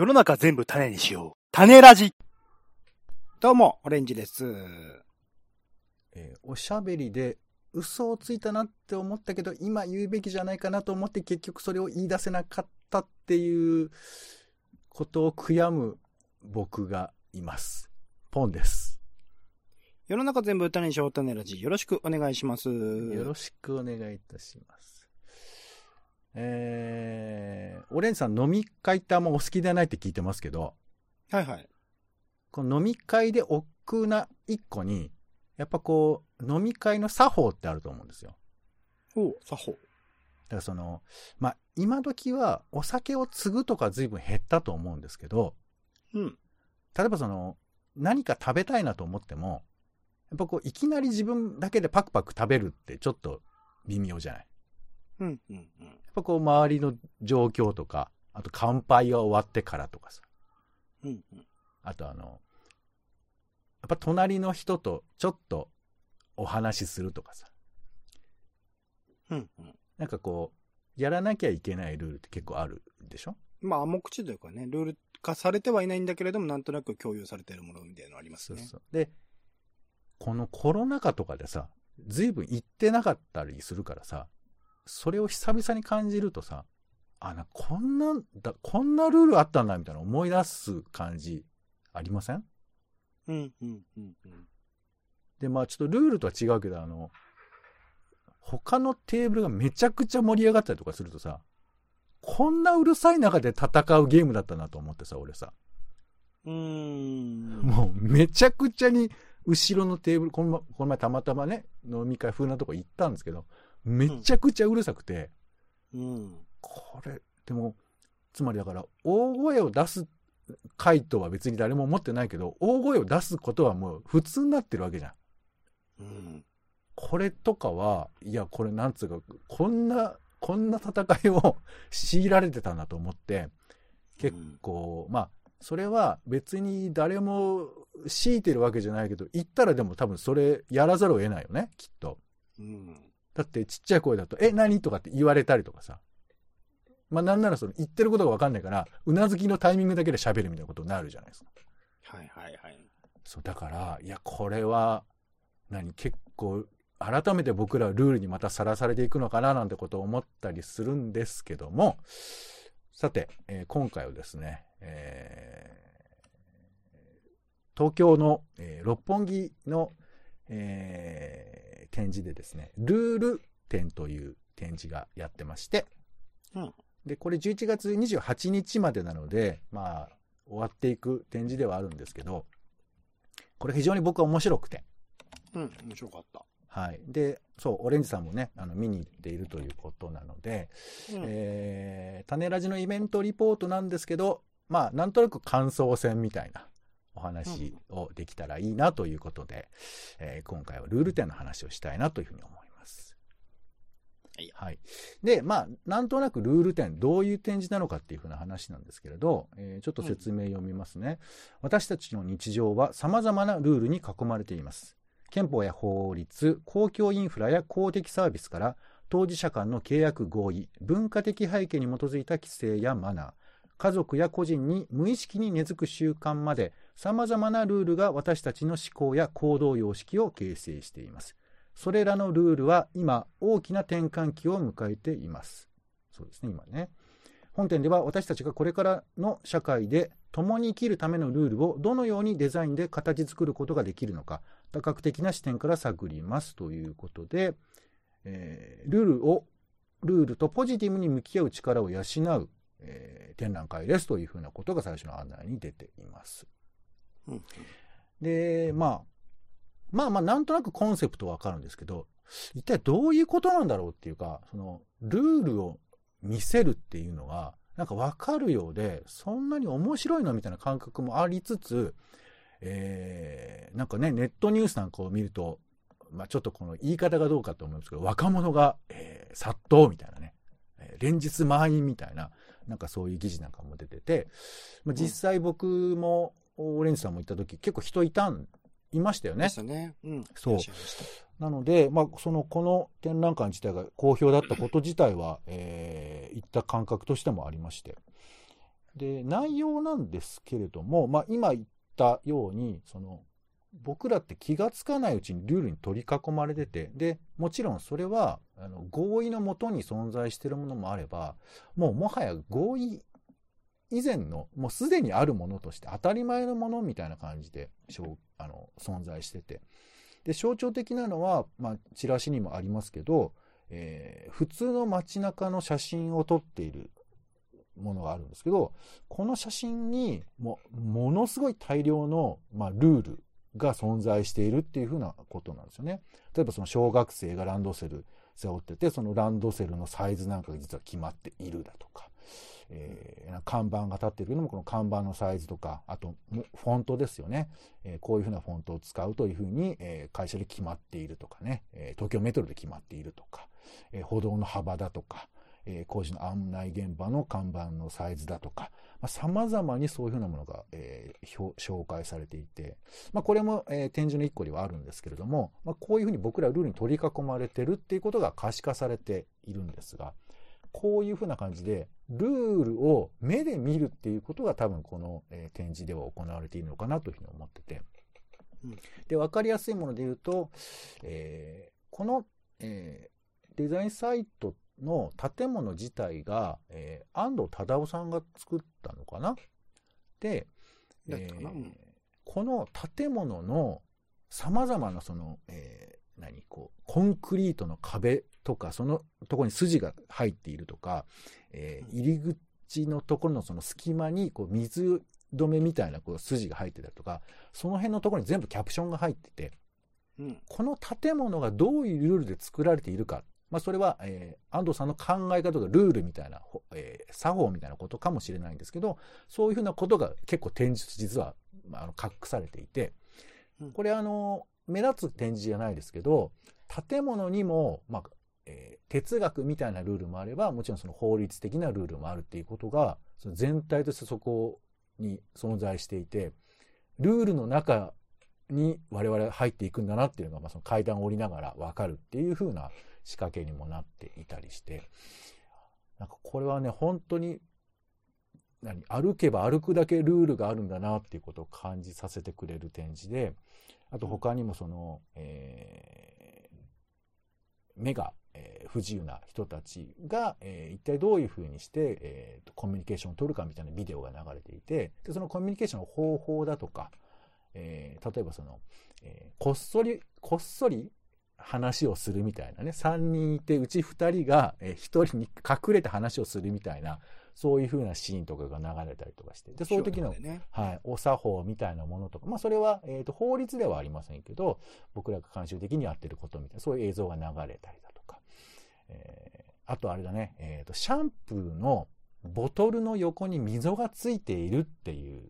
世の中全部種にしよう。種ラジどうも、オレンジです。えーおしゃべりで嘘をついたなって思ったけど、今言うべきじゃないかなと思って結局それを言い出せなかったっていうことを悔やむ僕がいます。ポンです。世の中全部種にしよう、種ラジ。よろしくお願いします。よろしくお願いいたします。えー、オレンジさん飲み会ってあんまお好きではないって聞いてますけど、はいはい。この飲み会で億劫な一個に、やっぱこう、飲み会の作法ってあると思うんですよ。おう、作法。だからその、まあ、今時はお酒を継ぐとか随分減ったと思うんですけど、うん。例えばその、何か食べたいなと思っても、やっぱこう、いきなり自分だけでパクパク食べるってちょっと微妙じゃない？うん、うん、やっぱこう、周りの状況とか、あと乾杯が終わってからとかさ、うん。うん、うん。あとあの、やっぱ隣の人とちょっとお話しするとかさ、うん、うん。なんかこう、やらなきゃいけないルールって結構あるでしょ？まあ、暗口というかね、ルール化されてはいないんだけれども、なんとなく共有されているものみたいなのありますね。そうそう。で、このコロナ禍とかでさ、随分行ってなかったりするからさ、それを久々に感じるとさ、あ、な、こんな、だ、こんなルールあったんだみたいな思い出す感じありません？うん、うん、うん、うん。で、まあちょっとルールとは違うけど、あの、他のテーブルがめちゃくちゃ盛り上がったりとかするとさ、こんなうるさい中で戦うゲームだったなと思ってさ、俺さ。うーん。もうめちゃくちゃに後ろのテーブル、このまこの前たまたまね、飲み会風なとこ行ったんですけど、めちゃくちゃうるさくて、うん。これ、でも、つまりだから、大声を出す回答は別に誰も思ってないけど、大声を出すことはもう普通になってるわけじゃん。うん。これとかは、いや、これなんつうか、こんな、こんな戦いを強いられてたなと思って、結構、まあ、それは別に誰も強いてるわけじゃないけど、言ったらでも多分それやらざるを得ないよね、きっと。うん。だってちっちゃい声だと、え、何？とかって言われたりとかさ。まあなんならその言ってることがわかんないから、うなずきのタイミングだけで喋るみたいなことになるじゃないですか。はいはいはい。そう、だから、いや、これは、何、結構、改めて僕らはルールにまたさらされていくのかななんてことを思ったりするんですけども、さて、えー今回はですね、えー東京の、えー六本木の、えー展示でですね、ルール展という展示がやってまして、うんで、これ11月28日までなので、まあ、終わっていく展示ではあるんですけど、これ非常に僕は面白くて、うん、面白かった。はい。で、そう、オレンジさんもね、あの、見に行っているということなので、うんえー、種ラジのイベントリポートなんですけど、まあ、なんとなく感想戦みたいなお話をできたらいいなということで、えー今回はルール展の話をしたいなというふうに思います。はいはい。で、まあ、なんとなくルール展、どういう展示なのかっていうふうな話なんですけれど、えーちょっと説明読みますね。私たちの日常は様々なルールに囲まれています。憲法や法律、公共インフラや公的サービスから当事者間の契約合意、文化的背景に基づいた規制やマナー、家族や個人に無意識に根付く習慣まで様々なルールが私たちの思考や行動様式を形成しています。それらのルールは今大きな転換期を迎えています。そうですね、今ね。本展では私たちがこれからの社会で共に生きるためのルールをどのようにデザインで形作ることができるのか、多角的な視点から探りますということで、えールールを、ルールとポジティブに向き合う力を養う、えー展覧会ですというふうなことが最初の案内に出ています。で、まあ、まあまあ、なんとなくコンセプトはわかるんですけど、一体どういうことなんだろうっていうか、その、ルールを見せるっていうのが、なんかわかるようで、そんなに面白いのみたいな感覚もありつつ、えー、なんかね、ネットニュースなんかを見ると、まあちょっとこの言い方がどうかと思うんですけど、若者が、えー殺到みたいなね、え連日満員みたいな、なんかそういう記事なんかも出てて、まあ、実際僕も、オレンジさんも行った時、結構人いたん、いましたよねでし。たね。うん。そうなので、まあ、その、この展覧会自体が好評だったこと自体は、えー、いった感覚としてもありまして。で、内容なんですけれども、まあ、今言ったように、その、僕らって気がつかないうちにルールに取り囲まれてて、で、もちろんそれは、あの、合意のもとに存在しているものもあれば、もうもはや合意以前の、もうすでにあるものとして当たり前のものみたいな感じで、あの、存在してて。で、象徴的なのは、まあ、チラシにもありますけど、えー、普通の街中の写真を撮っているものがあるんですけど、この写真にも、ものすごい大量の、まあ、ルールが存在しているっていうふうなことなんですよね。例えばその小学生がランドセル背負ってて、そのランドセルのサイズなんかが実は決まっているだとか、えー、看板が立っているのもこの看板のサイズとか、あとフォントですよね。えー、こういうふうなフォントを使うというふうに、えー、会社で決まっているとかね、え東京メトロで決まっているとか、え歩道の幅だとか、え工事の案内現場の看板のサイズだとか、まあ、様々にそういうふうなものが、えー、紹介されていて、まあ、これも、えー、展示の一個ではあるんですけれども、まあ、こういうふうに僕らルールに取り囲まれてるっていうことが可視化されているんですが、こういうふうな感じで、ルールを目で見るっていうことが多分この、えー、展示では行われているのかなというふうに思ってて。うん、で、わかりやすいもので言うと、えー、この、えー、デザインサイトの建物自体が、えー、安藤忠夫さんが作ったのかな？で、えー、この建物の様々なその、えー、何、こう、コンクリートの壁とか、そのところに筋が入っているとか、えー、入り口のところのその隙間に、こう、水止めみたいなこう筋が入ってたりとか、その辺のところに全部キャプションが入ってて、うん、この建物がどういうルールで作られているか。まあ、それは、えー、安藤さんの考え方とかルールみたいな、えー、作法みたいなことかもしれないんですけど、そういうふうなことが結構展示実は、まあ、あの隠されていて、これあの、目立つ展示じゃないですけど、建物にも、まあ、えー、哲学みたいなルールもあれば、もちろんその法律的なルールもあるっていうことが、その全体としてそこに存在していて、ルールの中に我々入っていくんだなっていうのが、まあ、その階段を降りながらわかるっていうふうな仕掛けにもなっていたりして、なんかこれはね、本当に、何、歩けば歩くだけルールがあるんだなっていうことを感じさせてくれる展示で、あと他にもその、えー、目が、えー、不自由な人たちが、えー、一体どういうふうにして、えー、コミュニケーションを取るかみたいなビデオが流れていて、でそのコミュニケーションの方法だとか、えー、例えばその、えー、こっそり、こっそり話をするみたいなね、3人いて、うち2人が1人に隠れて話をするみたいな、そういう風なシーンとかが流れたりとかして、で、そういう時の、ね、はい、お作法みたいなものとか、まあ、それは、えっ、ー、と、法律ではありませんけど、僕らが慣習的にやってることみたいな、そういう映像が流れたりだとか、えー、あとあれだね、え、ー、と、シャンプーのボトルの横に溝がついているっていう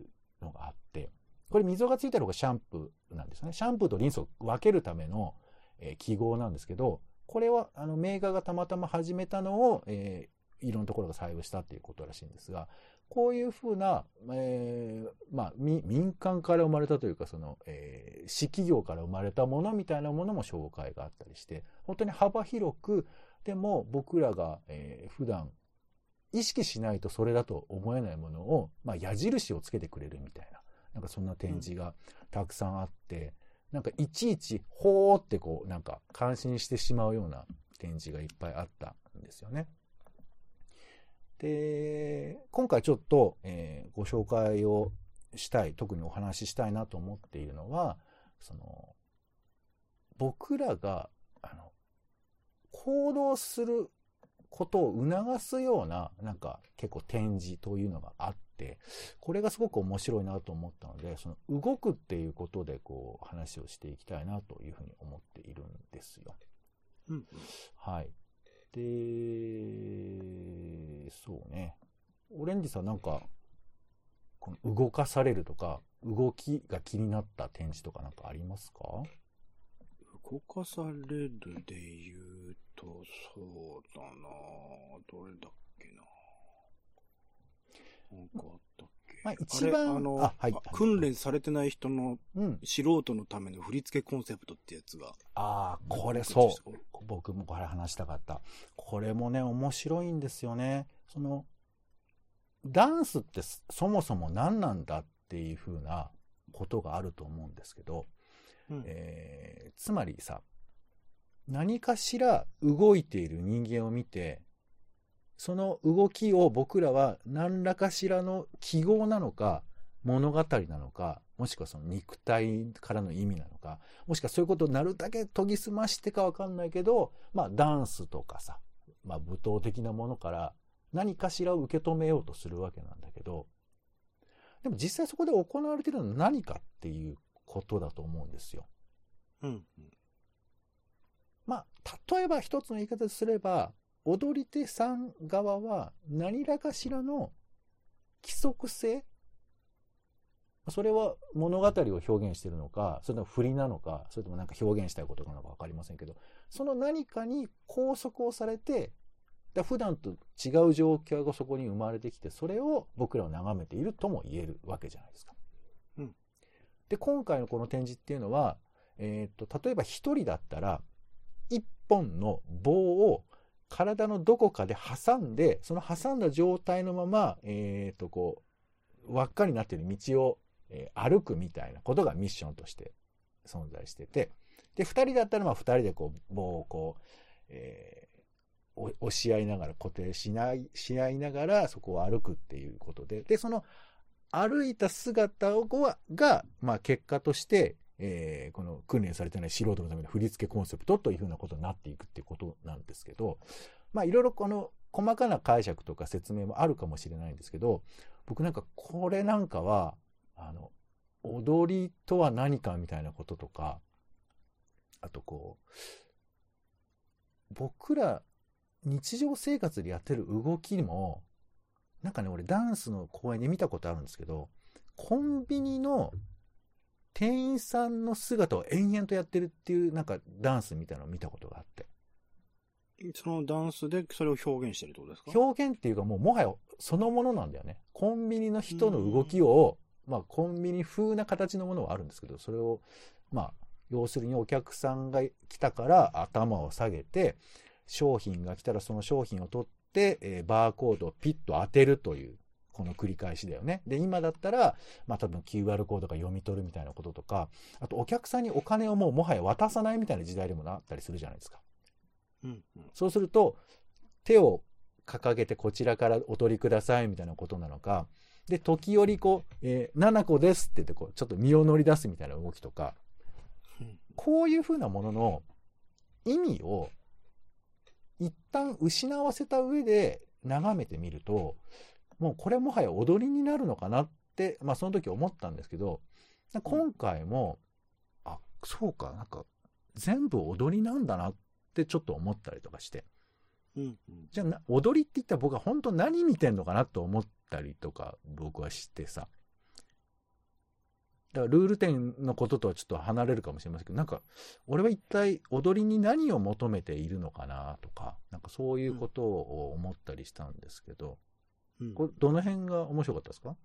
のがあって、これ溝がついてる方がシャンプーなんですね。シャンプーとリンスを分けるための、えー、記号なんですけど、これはあのメーカーがたまたま始めたのを、えー、いろんなところが採用したっていうことらしいんですが、こういうふうな、えー、まあ、民間から生まれたというか、その、えー、私企業から生まれたものみたいなものも紹介があったりして、本当に幅広く、でも僕らが、えー、普段意識しないとそれだと思えないものを、まあ、矢印をつけてくれるみたいな、なんかそんな展示がたくさんあって、なんかいちいち、ほーってこう、なんか感心してしまうような展示がいっぱいあったんですよね。で、今回ちょっと、えー、ご紹介をしたい、特にお話ししたいなと思っているのは、その、僕らが、行動することを促すような、なんか結構展示というのがあって、これがすごく面白いなと思ったので、その動くっていうことでこう話をしていきたいなというふうに思っているんですよ。うん、はい。で、そうね。オレンジさんなんか、この動かされるとか、動きが気になった展示とかなんかありますか？動かされるで言うと、そうだなどれだっけななんかあったっけまあ、一番、あの、あはい、訓練されてない人の、素人のための振り付けコンセプトってやつが。ああ、これそう。僕もこれ話したかった。これもね、面白いんですよね。その、ダンスってそもそも何なんだっていうふうなことがあると思うんですけど、えーつまりさ、何かしら動いている人間を見て、その動きを僕らは何らかしらの記号なのか、物語なのか、もしくはその肉体からの意味なのか、もしくはそういうことをなるだけ研ぎ澄ましてかわかんないけど、まあダンスとかさ、まあ舞踏的なものから何かしらを受け止めようとするわけなんだけど、でも実際そこで行われているのは何かっていうことだと思うんですよ。うん。まあ、例えば一つの言い方ですれば、踊り手さん側は何らかしらの規則性それは物語を表現しているのか、それとも振りなのか、それともなんか表現したいことなのかわかりませんけど、その何かに拘束をされて、だ普段と違う状況がそこに生まれてきて、それを僕らは眺めているとも言えるわけじゃないですか。で、今回のこの展示っていうのは、えーと、例えば一人だったら、一本の棒を体のどこかで挟んで、その挟んだ状態のまま、えーと、こう、輪っかになっている道を、えー歩くみたいなことがミッションとして存在してて、で、二人だったら、まあ二人でこう、棒をこう、えー押し合いながら固定しない、し合いながらそこを歩くっていうことで、で、その歩いた姿をが、まあ結果として、えーこの訓練されてない素人のための振り付けコンセプトというふうなことになっていくっていうことなんですけど、まあいろいろこの細かな解釈とか説明もあるかもしれないんですけど、僕なんかこれなんかは、あの、踊りとは何かみたいなこととか、あとこう、僕ら日常生活でやってる動きも、なんかね、俺ダンスの公演で見たことあるんですけど、コンビニの店員さんの姿を延々とやってるっていうなんかダンスみたいなのを見たことがあって。そのダンスでそれを表現してるってことですか？表現っていうかもうもはやそのものなんだよね。コンビニの人の動きを、まあコンビニ風な形のものはあるんですけど、それを、まあ、要するにお客さんが来たから頭を下げて、商品が来たらその商品を取って、えーバーコードをピッと当てるという、この繰り返しだよね。で、今だったら、まあ多分 QR コードが読み取るみたいなこととか、あとお客さんにお金をもうもはや渡さないみたいな時代でもなったりするじゃないですか。うんうん。そうすると、手を掲げてこちらからお取りくださいみたいなことなのか、で、時折こう、えー、7個ですって言ってこう、ちょっと身を乗り出すみたいな動きとか、うんこういうふうなものの意味を一旦失わせた上で眺めてみると、もうこれもはや踊りになるのかなって、まあその時思ったんですけど、今回も、あ、そうか、なんか全部踊りなんだなってちょっと思ったりとかして。うんうん。じゃあな、踊りって言ったら僕は本当何見てんのかなと思ったりとか僕はしてさ。だからルール点のこととはちょっと離れるかもしれませんけど、なんか、俺は一体踊りに何を求めているのかなとか、なんかそういうことを思ったりしたんですけど、うん。どの辺が面白かったですか？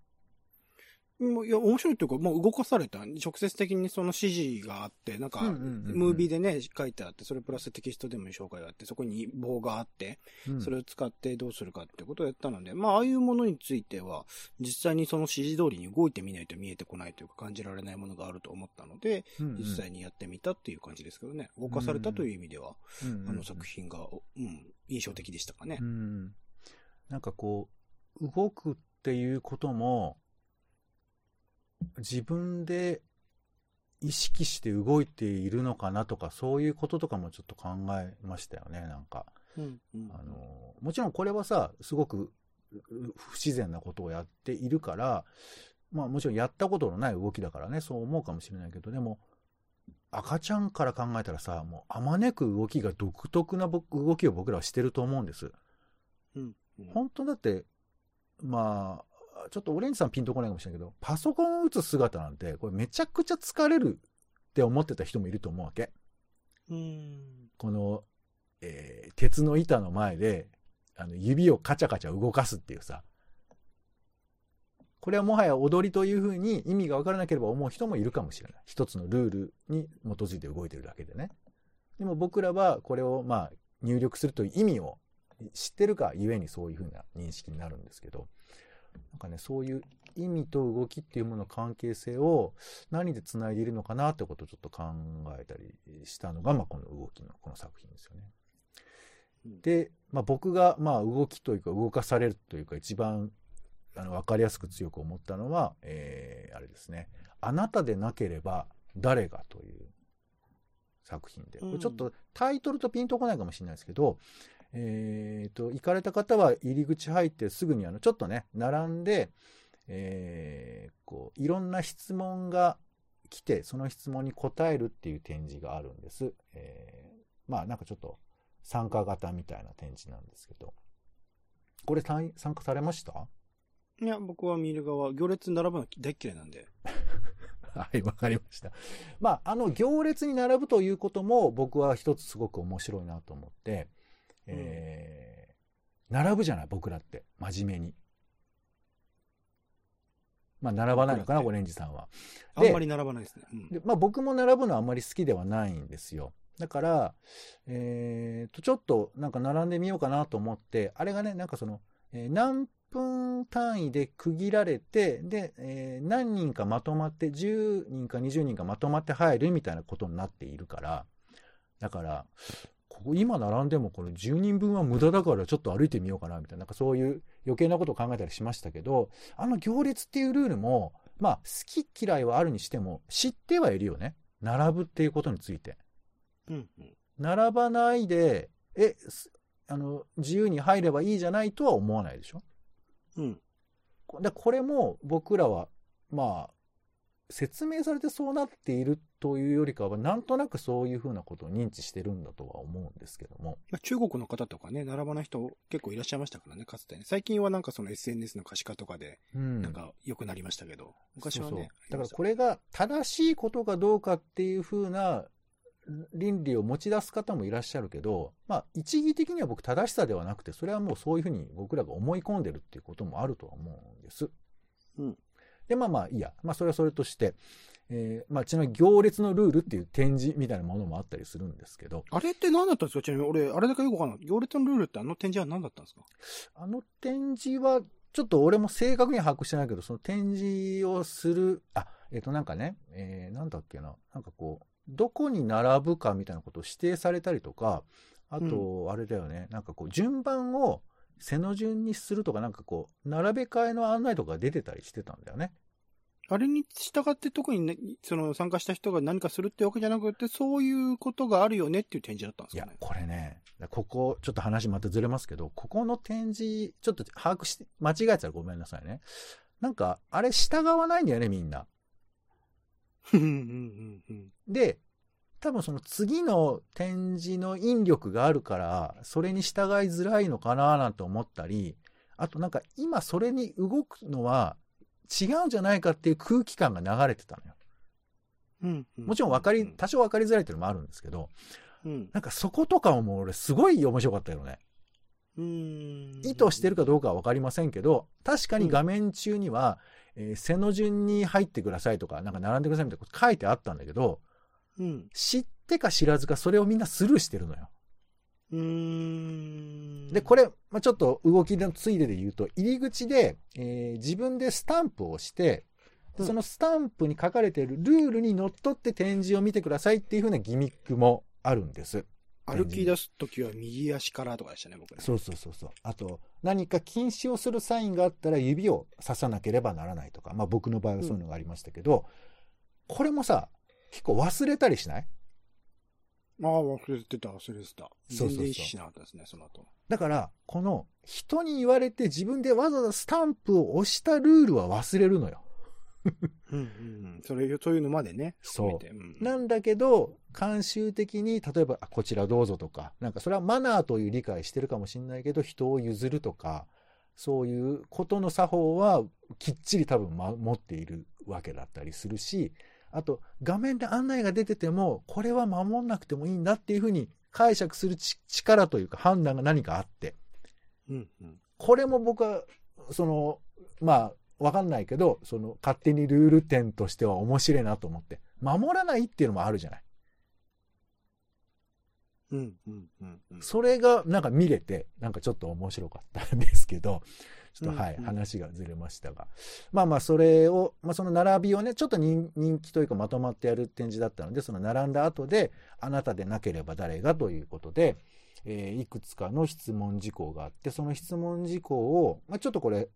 いや、面白いっていうか、もう動かされた。直接的にその指示があって、なんか、うんうんうんうんムービーでね、書いてあって、それプラステキストでも紹介があって、そこに棒があって、うんそれを使ってどうするかってことをやったので、まあ、ああいうものについては、実際にその指示通りに動いてみないと見えてこないというか、感じられないものがあると思ったので、うんうん実際にやってみたっていう感じですけどね。動かされたという意味では、うんうんうんあの作品が、うん、印象的でしたかねう。ん。なんかこう、動くっていうことも、自分で意識して動いているのかなとか、そういうこととかもちょっと考えましたよね、なんか。うん、うん。あの、もちろんこれはさ、すごくう不自然なことをやっているから、まあもちろんやったことのない動きだからね、そう思うかもしれないけど、でも、赤ちゃんから考えたらさ、もうあまねく動きが独特な僕動きを僕らはしてると思うんです。うん、うん。本当だって、まあ、ちょっとオレンジさんピンとこないかもしれないけど、パソコンを打つ姿なんて、これめちゃくちゃ疲れるって思ってた人もいると思うわけ。うん。この、えー鉄の板の前で、あの、指をカチャカチャ動かすっていうさ。これはもはや踊りというふうに意味がわからなければ思う人もいるかもしれない。一つのルールに基づいて動いてるだけでね。でも僕らはこれをまあ入力するという意味を知ってるかゆえにそういうふうな認識になるんですけど、なんかね、そういう意味と動きっていうものの関係性を何で繋いでいるのかなってことをちょっと考えたりしたのが、まあ、この動きのこの作品ですよね。で、まあ、僕が、まあ、動きというか動かされるというか一番あの分かりやすく強く思ったのは、えー、あれですね。あなたでなければ誰がという作品で。これちょっとタイトルとピンとこないかもしれないですけど、えっ、ー、と、行かれた方は入り口入ってすぐにあの、ちょっとね、並んで、えー、こう、いろんな質問が来て、その質問に答えるっていう展示があるんです。えー、まあなんかちょっと参加型みたいな展示なんですけど。これ参加されました？いや、僕は見る側、行列に並ぶの大嫌いなんで。はい、わかりました。まあ、あの、行列に並ぶということも僕は一つすごく面白いなと思って、えー、並ぶじゃない、僕らって。真面目に。まあ、並ばないのかな、オレンジさんは。あんまり並ばないですね。うん、でまあ、僕も並ぶのはあんまり好きではないんですよ。だから、えー、と、ちょっとなんか並んでみようかなと思って、あれがね、なんかその、えー、何分単位で区切られて、で、えー、何人かまとまって、10人か20人かまとまって入るみたいなことになっているから、だから、ここ今並んでもこれ10人分は無駄だからちょっと歩いてみようかなみたいな、なんかそういう余計なことを考えたりしましたけど、あの行列っていうルールも、まあ好き嫌いはあるにしても知ってはいるよね。並ぶっていうことについて。うんうん、並ばないで、え、あの、自由に入ればいいじゃないとは思わないでしょうん。で、これも僕らは、まあ、説明されてそうなっているというよりかは、なんとなくそういうふうなことを認知してるんだとは思うんですけども。中国の方とかね、並ばない人結構いらっしゃいましたからね、かつてね。最近はなんかその SNS の可視化とかで、なんか良くなりましたけど、うん、昔はねそうそう。だからこれが正しいことかどうかっていうふうな倫理を持ち出す方もいらっしゃるけど、まあ、一義的には僕正しさではなくて、それはもうそういうふうに僕らが思い込んでるっていうこともあるとは思うんです。うん。で、まあまあいいや。まあそれはそれとして、えー、まあちなみに行列のルールっていう展示みたいなものもあったりするんですけど。あれって何だったんですか？ちなみに俺、あれだけよくわかんない。行列のルールってあの展示は何だったんですか？あの展示は、ちょっと俺も正確には把握してないけど、その展示をする、あ、えっ、ー、となんかね、えー、なんだっけな、なんかこう、どこに並ぶかみたいなことを指定されたりとか、あと、あれだよね、うん、なんかこう、順番を背の順にするとか、なんかこう、並べ替えの案内とか出てたりしてたんだよね。あれに従って特にね、その参加した人が何かするってわけじゃなくて、そういうことがあるよねっていう展示だったんですかね。いや、これね、ここ、ちょっと話またずれますけど、ここの展示、ちょっと把握して、間違えてたらごめんなさいね。なんか、あれ従わないんだよね、みんな。で、多分その次の展示の引力があるから、それに従いづらいのかななんて思ったり、あとなんか今それに動くのは違うんじゃないかっていう空気感が流れてたのよ。うんもちろん分かり、多少分かりづらいっていうのもあるんですけど、うん、なんかそことかも俺すごい面白かったよね。意図してるかどうかは分かりませんけど、確かに画面中には、えー、背の順に入ってくださいとか、なんか並んでくださいみたいなこと書いてあったんだけど、うん、知ってか知らずかそれをみんなスルーしてるのよ。うーんで、これ、まあ、ちょっと動きのついでで言うと、入り口で、えー、自分でスタンプをして、そのスタンプに書かれているルールにのっとって展示を見てくださいっていう風なギミックもあるんです。歩き出すときは右足からとかでしたね、僕ね。そうそうそうそう。あと、何か禁止をするサインがあったら指を刺さなければならないとか、まあ僕の場合はそういうのがありましたけど、うん、これもさ、結構忘れたりしない？ああ、忘れてた、忘れてた。全然意識しなかったですね、その後。だから、この、人に言われて自分でわざわざスタンプを押したルールは忘れるのよ。うんうん。それ、そういうのまでね。そう。うん、なんだけど、慣習的に、例えば、こちらどうぞとか、なんかそれはマナーという理解してるかもしれないけど、人を譲るとか、そういうことの作法はきっちり多分、ま、持っているわけだったりするし、あと、画面で案内が出てても、これは守んなくてもいいんだっていうふうに解釈する力というか判断が何かあって。うんうん、これも僕は、その、まあ、わかんないけど、その、勝手にルール点としては面白いなと思って。守らないっていうのもあるじゃない。うんうんうんうん、それがなんか見れて、なんかちょっと面白かったんですけど、ちょっと、はい、話がずれましたが。まあまあ、それを、まあその並びをね、ちょっと人人気というかまとまってやる展示だったので、その並んだ後で、あなたでなければ誰がということで、えーいくつかの質問事項があって、その質問事項を、まあちょっとこれ、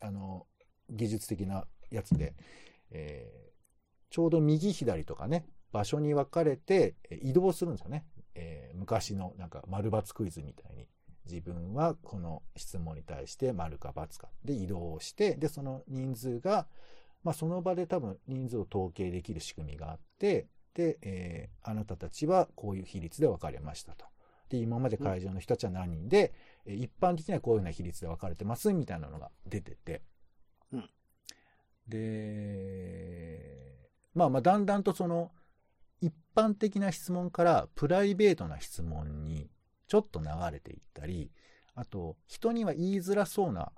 あの、技術的なやつで、えーちょうど右左とかね、場所に分かれてえー移動するんですよね。えー昔のなんか丸抜クイズみたいに。自分はこの質問に対して丸か×かで移動をして、で、その人数が、まあその場で多分人数を統計できる仕組みがあって、で、えーあなたたちはこういう比率で分かれましたと。で、今まで会場の人たちは何人で、えー一般的にはこういうような比率で分かれてますみたいなのが出てて。うんで、まあまあだんだんとその、一般的な質問からプライベートな質問にちょっと流れていったり、あと、人には言いづらそうな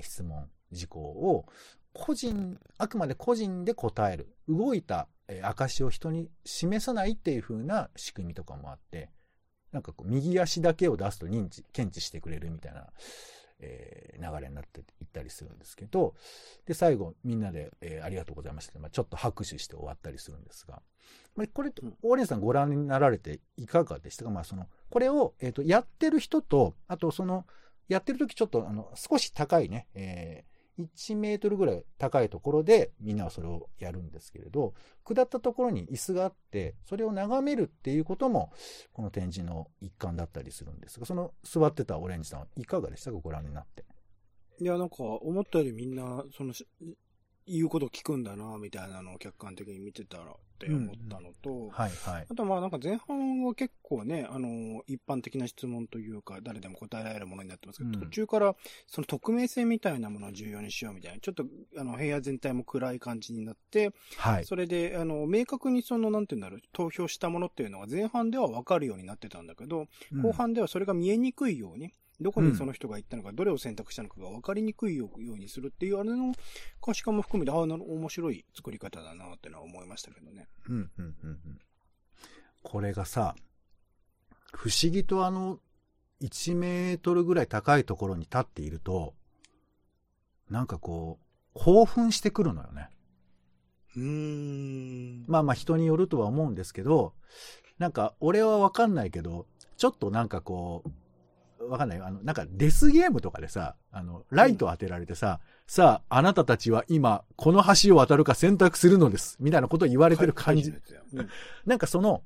質問、事項を、個人、あくまで個人で答える。動いたえ証を人に示さないっていう風な仕組みとかもあって、なんかこう、右足だけを出すと認知、検知してくれるみたいな、えー流れになっていったりするんですけど、で、最後、みんなで、えーありがとうございましたまあ、ちょっと拍手して終わったりするんですが、まあ、これオーレンさんご覧になられていかがでした？かまあ、その、これを、えっ、と、やってる人と、あと、その、やってる時ちょっと、あの、少し高いね、えー1メートルぐらい高いところでみんなはそれをやるんですけれど、下ったところに椅子があって、それを眺めるっていうことも、この展示の一環だったりするんですが、その座ってたオレンジさんはいかがでしたか？ご覧になって。いや、なんか、思ったよりみんな、その、言うこと聞くんだな、みたいなのを客観的に見てたらって思ったのと、はいはい。あとまあなんか前半は結構ね、あの、一般的な質問というか、誰でも答えられるものになってますけど、うん途中からその匿名性みたいなものを重要にしようみたいな、ちょっとあの部屋全体も暗い感じになって、はい。それで、あの、明確にその、なんていうんだろう、投票したものっていうのが前半では分かるようになってたんだけど、うん後半ではそれが見えにくいように、どこにその人が行ったのか、どれを選択したのかが分かりにくいようにするっていうあれの可視化も含めて、ああ、面白い作り方だなってのは思いましたけどね。うんうんうんうん。これがさ、不思議とあの、1メートルぐらい高いところに立っていると、なんかこう、興奮してくるのよね。うーん。まあまあ人によるとは思うんですけど、なんか俺はわかんないけど、ちょっとなんかこう、わかんないよ。あの、なんかデスゲームとかでさ、あの、ライト当てられてさ、さあ、あなたたちは今、この橋を渡るか選択するのです。みたいなことを言われてる感じ。はいなんかその、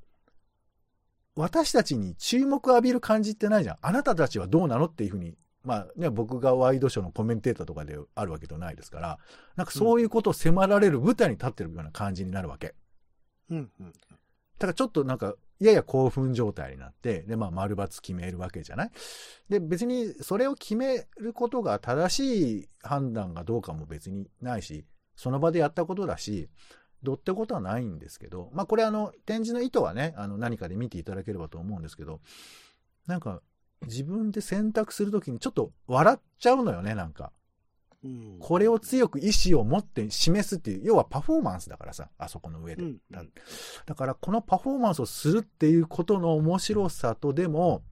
私たちに注目を浴びる感じってないじゃん。あなたたちはどうなのっていうふうに、まあね、僕がワイドショーのコメンテーターとかであるわけではないですから、なんかそういうことを迫られる舞台に立ってるような感じになるわけ。うんうん。だからちょっとなんか、やや興奮状態になって、で、まあ、丸抜決めるわけじゃない？で、別にそれを決めることが正しい判断がどうかも別にないし、その場でやったことだし、どうってことはないんですけど、まあ、これあの、展示の意図はね、あの、何かで見ていただければと思うんですけど、なんか、自分で選択するときにちょっと笑っちゃうのよね、なんか。うんこれを強く意志を持って示すっていう、要はパフォーマンスだからさ、あそこの上で。うんだだから、このパフォーマンスをするっていうことの面白さとでも、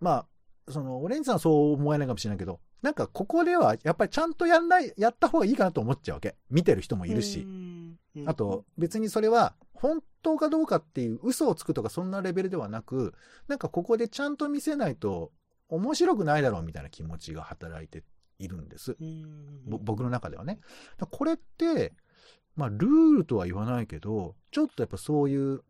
まあ、その、オレンジさんはそう思えないかもしれないけど、なんかここではやっぱりちゃんとやんない、やった方がいいかなと思っちゃうわけ。見てる人もいるし。うんあと、別にそれは本当かどうかっていう嘘をつくとかそんなレベルではなく、なんかここでちゃんと見せないと面白くないだろうみたいな気持ちが働いているんです。僕の中ではね。だこれって、まあ、ルールとは言わないけど、ちょっとやっぱそういう、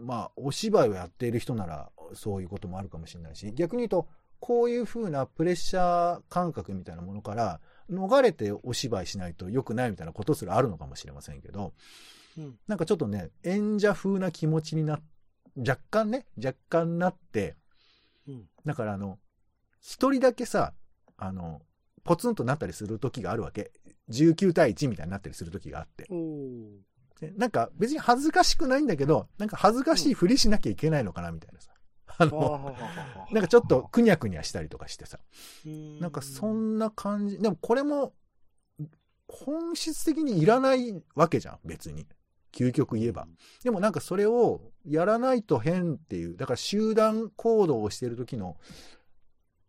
まあ、お芝居をやっている人なら、そういうこともあるかもしれないし、逆に言うと、こういう風なプレッシャー感覚みたいなものから、逃れてお芝居しないと良くないみたいなことすらあるのかもしれませんけど、うんなんかちょっとね、演者風な気持ちになっ、若干ね、若干なって、うんだからあの、一人だけさ、あの、ポツンとなったりする時があるわけ。19対1みたいになったりする時があって。なんか別に恥ずかしくないんだけど、なんか恥ずかしいふりしなきゃいけないのかなみたいなさ。あの、なんかちょっとくにゃくにゃしたりとかしてさ。なんかそんな感じ。でもこれも、本質的にいらないわけじゃん、別に。究極言えば。でもなんかそれをやらないと変っていう、だから集団行動をしている時の、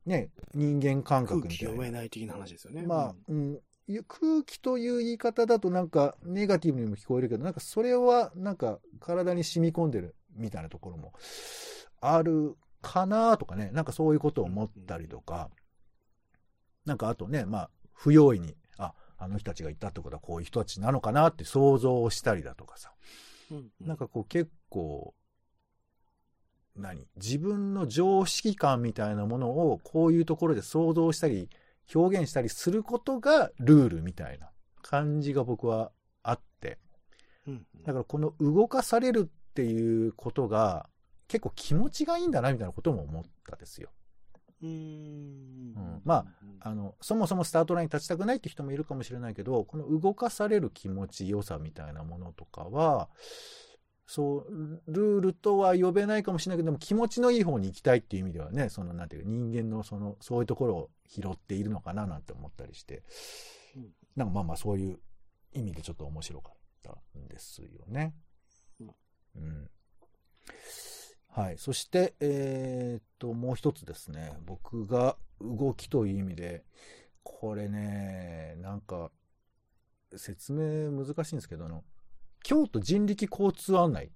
ね、人間感覚みたいな。読めない的な話ですよね。まあ、うん、空気という言い方だとなんかネガティブにも聞こえるけど、なんかそれはなんか体に染み込んでるみたいなところもあるかなとかね、なんかそういうことを思ったりとか、なんかあとね、まあ、不用意に、あ、あの人たちが言ったってことはこういう人たちなのかなって想像をしたりだとかさ、なんかこう結構、何？自分の常識感みたいなものをこういうところで想像したり、表現したりすることがルールみたいな感じが僕はあって。だからこの動かされるっていうことが結構気持ちがいいんだなみたいなことも思ったですよ。うーんうんまあの、そもそもスタートラインに立ちたくないって人もいるかもしれないけど、この動かされる気持ちよさみたいなものとかは、そう、ルールとは呼べないかもしれないけど、でも気持ちのいい方に行きたいっていう意味ではね、その、なんていうか、人間のその、そういうところを拾っているのかななんて思ったりしてうん、なんかまあまあそういう意味でちょっと面白かったんですよね。うんうん。はい。そして、えーっと、もう一つですね。僕が動きという意味で、これね、なんか、説明難しいんですけど、あの、京都人力交通案内、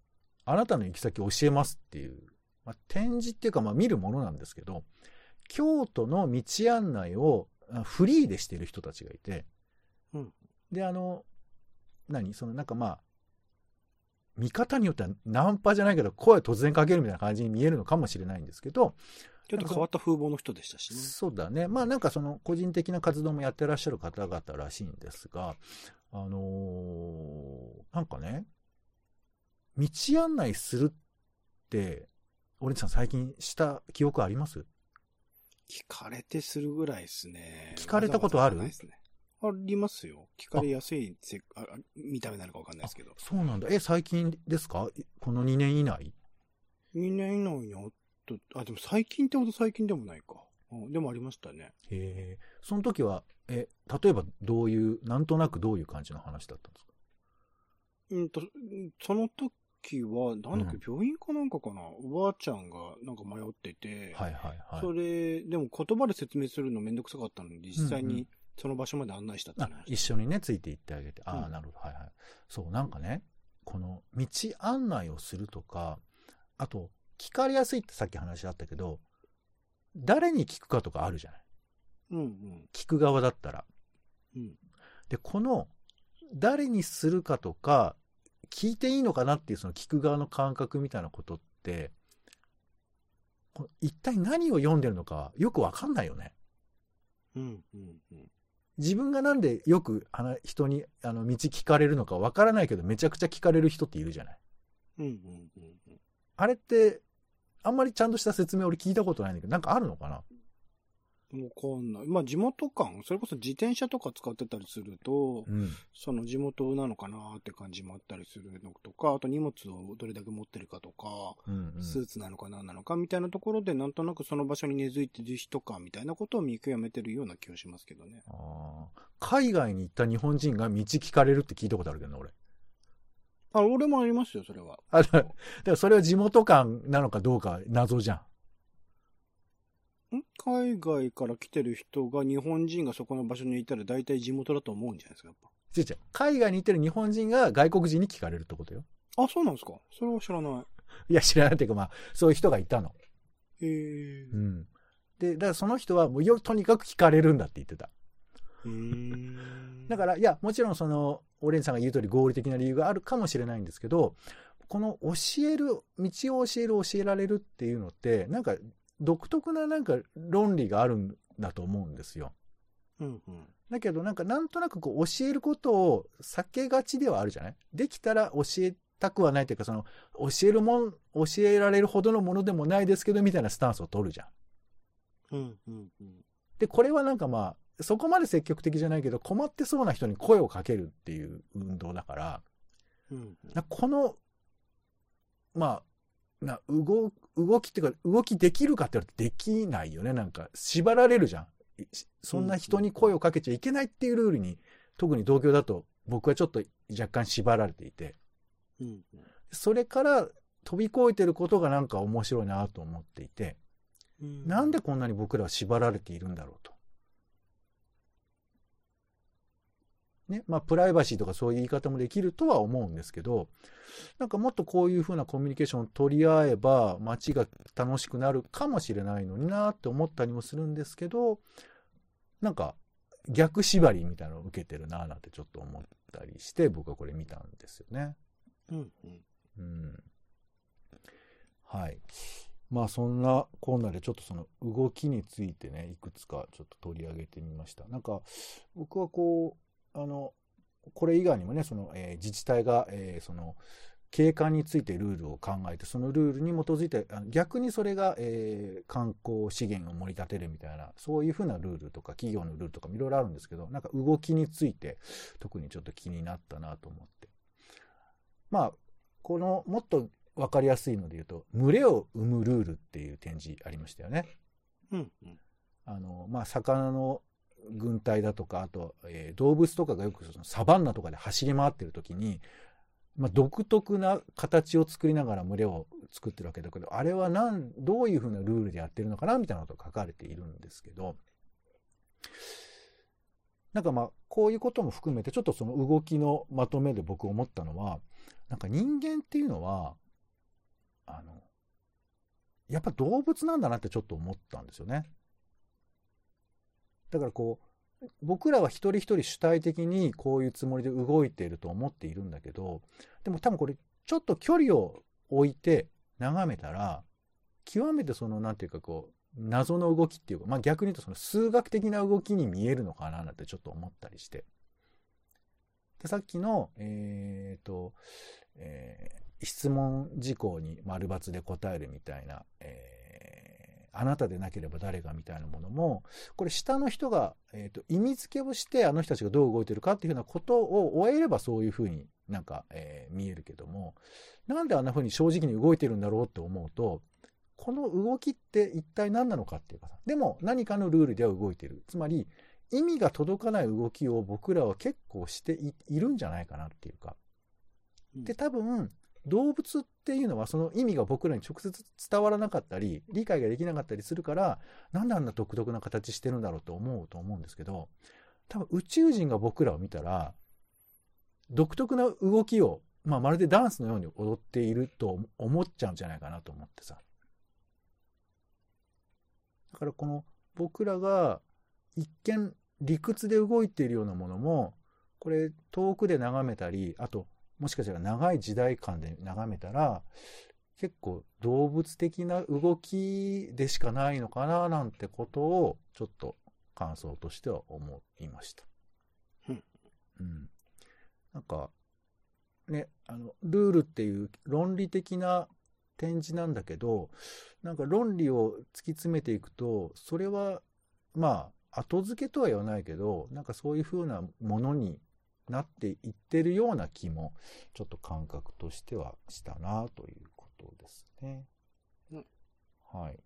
あなたの行き先教えますっていう、まあ、展示っていうか、まあ見るものなんですけど、京都の道案内をあフリーでしてる人たちがいて、うんで、あの、何？そのなんかまあ、見方によってはナンパじゃないけど、声突然かけるみたいな感じに見えるのかもしれないんですけど、ちょっと変わった風貌の人でしたしね。そうだね。まあなんかその個人的な活動もやってらっしゃる方々らしいんですが、あのーなんかね、道案内するって、オレンジさん最近した記憶あります？聞かれてするぐらいですね。聞かれたことある？ねありますよ。聞かれやすいせああ見た目なのかわかんないですけど。そうなんだ。え、最近ですか？この2年以内？2年以内にあった、あ、でも最近ってほど最近でもないか。うんでもありましたね。へえ。その時は、え、例えばどういう、なんとなくどういう感じの話だったんですか？うんと、うんその時は、なんだっけ、うん病院かなんかかな？おばあちゃんがなんか迷ってて、はいはいはい。それ、でも言葉で説明するのめんどくさかったので、実際うんうんにその場所まで案内したってあ話。一緒にね、ついて行ってあげて。ああ、うんなるほど。はいはい。そう、なんかね、この道案内をするとか、あと、聞かれやすいってさっき話あったけど、誰に聞くかとかあるじゃないうんうん。聞く側だったら。うん。で、この、誰にするかとか、聞いていいのかなっていうその聞く側の感覚みたいなことって、この一体何を読んでるのかよくわかんないよね。うんうんうん。自分がなんでよく話人にあの道聞かれるのかわからないけどめちゃくちゃ聞かれる人っているじゃない。うんうんうんあれって、あんまりちゃんとした説明俺聞いたことないんだけど、なんかあるのかな？うん。わかんない。まあ地元感、それこそ自転車とか使ってたりすると、うん。その地元なのかなって感じもあったりするのとか、あと荷物をどれだけ持ってるかとか、うん、うん。スーツなのか何なのかみたいなところで、なんとなくその場所に根付いてる人かみたいなことを見極めてるような気がしますけどね。海外に行った日本人が道聞かれるって聞いたことあるけどね、俺。あ、俺もありますよ、それは。あだだからそれは地元感なのかどうか謎じゃん。ん海外から来てる人が日本人がそこの場所にいたら大体地元だと思うんじゃないですか、やっ違う違う。海外に行ってる日本人が外国人に聞かれるってことよ。ぱ。あ、そうなんですかそれは知らな いや、知らないっていうかまあ、そういう人がいたの。い。へえう。ん。で、だからその人はもうよ、とにかく聞かれるんだって言ってた。うーん。だから、いや、もちろんその、オレンジさんが言う通り合理的な理由があるかもしれないんですけど、この教える、道を教える、教えられるっていうのって、なんか独特ななんか論理があるんだと思うんですよ。うんうん。だけどなんかなんとなくこう教えることを避けがちではあるじゃない？できたら教えたくはないというか、その教えるもん、教えられるほどのものでもないですけどみたいなスタンスを取るじゃん。うんうんうん。で、これはなんかまあ、そこまで積極的じゃないけど、困ってそうな人に声をかけるっていう運動だから、うんうんなこの、まあ、な、動、動きっていうか、動きできるかって言われてできないよね。なんか、縛られるじゃん。いそんな人に声をかけちゃいけないっていうルールに、特に同居だと僕はちょっと若干縛られていて、うんうん。それから飛び越えてることがなんか面白いなと思っていて、うんなんでこんなに僕らは縛られているんだろうと。ね、まあ、プライバシーとかそういう言い方もできるとは思うんですけど、なんかもっとこういうふうなコミュニケーションを取り合えば街が楽しくなるかもしれないのになって思ったりもするんですけど、なんか逆縛りみたいなのを受けてるななんてちょっと思ったりして僕はこれ見たんですよね。うんうんうん。はい。まあそんなコーナーでちょっとその動きについてね、いくつかちょっと取り上げてみました。なんか僕はこう、あの、これ以外にもね、その、えー自治体が、えーその、景観についてルールを考えて、そのルールに基づいて、逆にそれが、えー観光資源を盛り立てるみたいな、そういうふうなルールとか、企業のルールとかもいろいろあるんですけど、なんか動きについて、特にちょっと気になったなと思って。まあ、この、もっとわかりやすいので言うと、群れを生むルールっていう展示ありましたよね。うんうんあの、まあ、魚の軍隊だとか、あと、えー動物とかがよくそのサバンナとかで走り回ってる時に、まあ、独特な形を作りながら群れを作ってるわけだけど、あれはなん、どういうふうなルールでやってるのかなみたいなことが書かれているんですけど、なんかまあ、こういうことも含めて、ちょっとその動きのまとめで僕思ったのは、なんか人間っていうのは、あの、やっぱ動物なんだなってちょっと思ったんですよね。だからこう、僕らは一人一人主体的にこういうつもりで動いていると思っているんだけど、でも多分これちょっと距離を置いて眺めたら、極めてそのなんていうかこう、謎の動きっていうか、まあ逆に言うとその数学的な動きに見えるのかななんてちょっと思ったりして。で、さっきの、えっ、と、えー質問事項に丸×で答えるみたいな、えーあなたでなければ誰がみたいなものも、これ下の人が、えーと意味付けをしてあの人たちがどう動いてるかっていうふうなことを終えればそういうふうになんか、えー見えるけども、なんであんなふうに正直に動いてるんだろうって思うと、この動きって一体何なのかっていうかさ、でも何かのルールでは動いてる。つまり、意味が届かない動きを僕らは結構していいるんじゃないかなっていうか。うんで、多分、動物っていうのはその意味が僕らに直接伝わらなかったり、理解ができなかったりするから、なんであんな独特な形してるんだろうと思うと思うんですけど、多分宇宙人が僕らを見たら、独特な動きを、まあ、まるでダンスのように踊っていると思っちゃうんじゃないかなと思ってさ。だからこの僕らが一見理屈で動いているようなものも、これ遠くで眺めたり、あともしかしたら長い時代間で眺めたら、結構動物的な動きでしかないのかななんてことをちょっと感想としては思いました。うん。うん。なんか、ね、あの、ルールっていう論理的な展示なんだけど、なんか論理を突き詰めていくと、それは、まあ、後付けとは言わないけど、なんかそういう風なものになっていってるような気も、ちょっと感覚としてはしたなということですね。うんはい。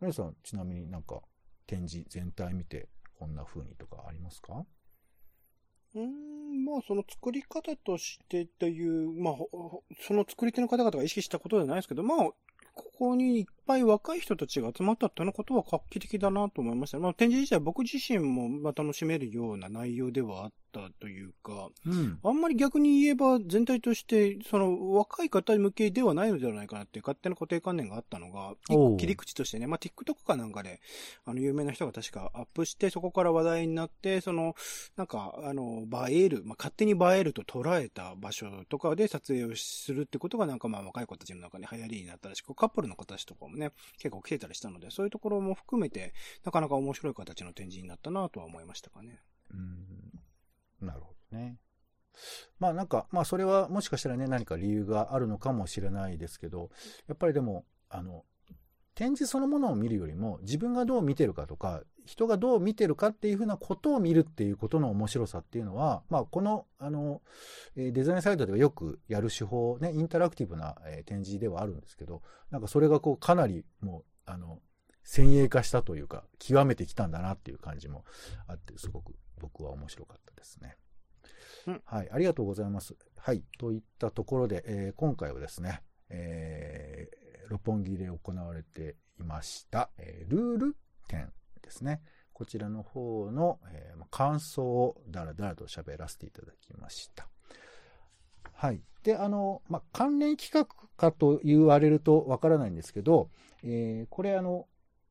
皆さん、ちなみになんか展示全体見てこんな風にとかありますか？うーん、まあ、その作り方としてという、まあ、その作り手の方々が意識したことではないですけど、まあ、ここにいっぱい若い人たちが集まったってのことは画期的だなと思いました。まあ、展示自体僕自身もまあ楽しめるような内容ではあったというか、うん。あんまり逆に言えば全体として、その若い方向けではないのではないかなっていう勝手な固定観念があったのが、切り口としてね、まあ TikTok かなんかで、あの有名な人が確かアップして、そこから話題になって、その、なんか、あの、映える、まあ勝手に映えると捉えた場所とかで撮影をするってことがなんかまあ若い子たちの中に流行りになったらしく、カップルの子たちとかもね、結構来てたりしたので、そういうところも含めて、なかなか面白い形の展示になったなとは思いましたかね。うんなるほどね。まあなんか、まあそれはもしかしたらね、何か理由があるのかもしれないですけど、やっぱりでも、あの、展示そのものを見るよりも、自分がどう見てるかとか、人がどう見てるかっていうふうなことを見るっていうことの面白さっていうのは、まあこの、あの、デザインサイトではよくやる手法、ね、インタラクティブな、展示ではあるんですけど、なんかそれがこうかなりもう、あの、先鋭化したというか、極めてきたんだなっていう感じもあって、すごく僕は面白かったですね。うんはい、ありがとうございます。はい、といったところで、えー今回はですね、えー六本木で行われていました、えールール展ですね。こちらの方の、えーまあ感想をだらだらと喋らせていただきました。はい。で、あの、まあ、関連企画かと言われるとわからないんですけど、えーこれあの、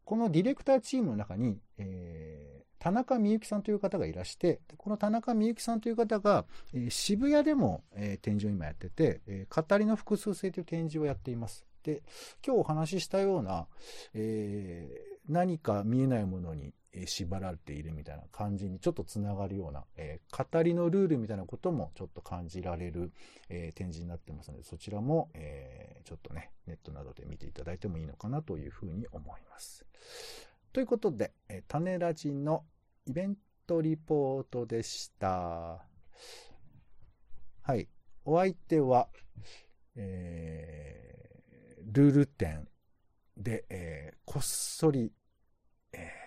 このディレクターチームの中に、えー田中美幸さんという方がいらして、この田中美幸さんという方が、えー渋谷でも、えー展示を今やってて、えー語りの複数性という展示をやっています。で、今日お話ししたような、えー何か見えないものに縛られているみたいな感じにちょっとつながるような、え語りのルールみたいなこともちょっと感じられる、え展示になってますので、そちらも、えちょっとね、ネットなどで見ていただいてもいいのかなというふうに思います。ということで、えー種ラジのイベントリポートでした。はい。お相手は、えールール展で、えーこっそり、えー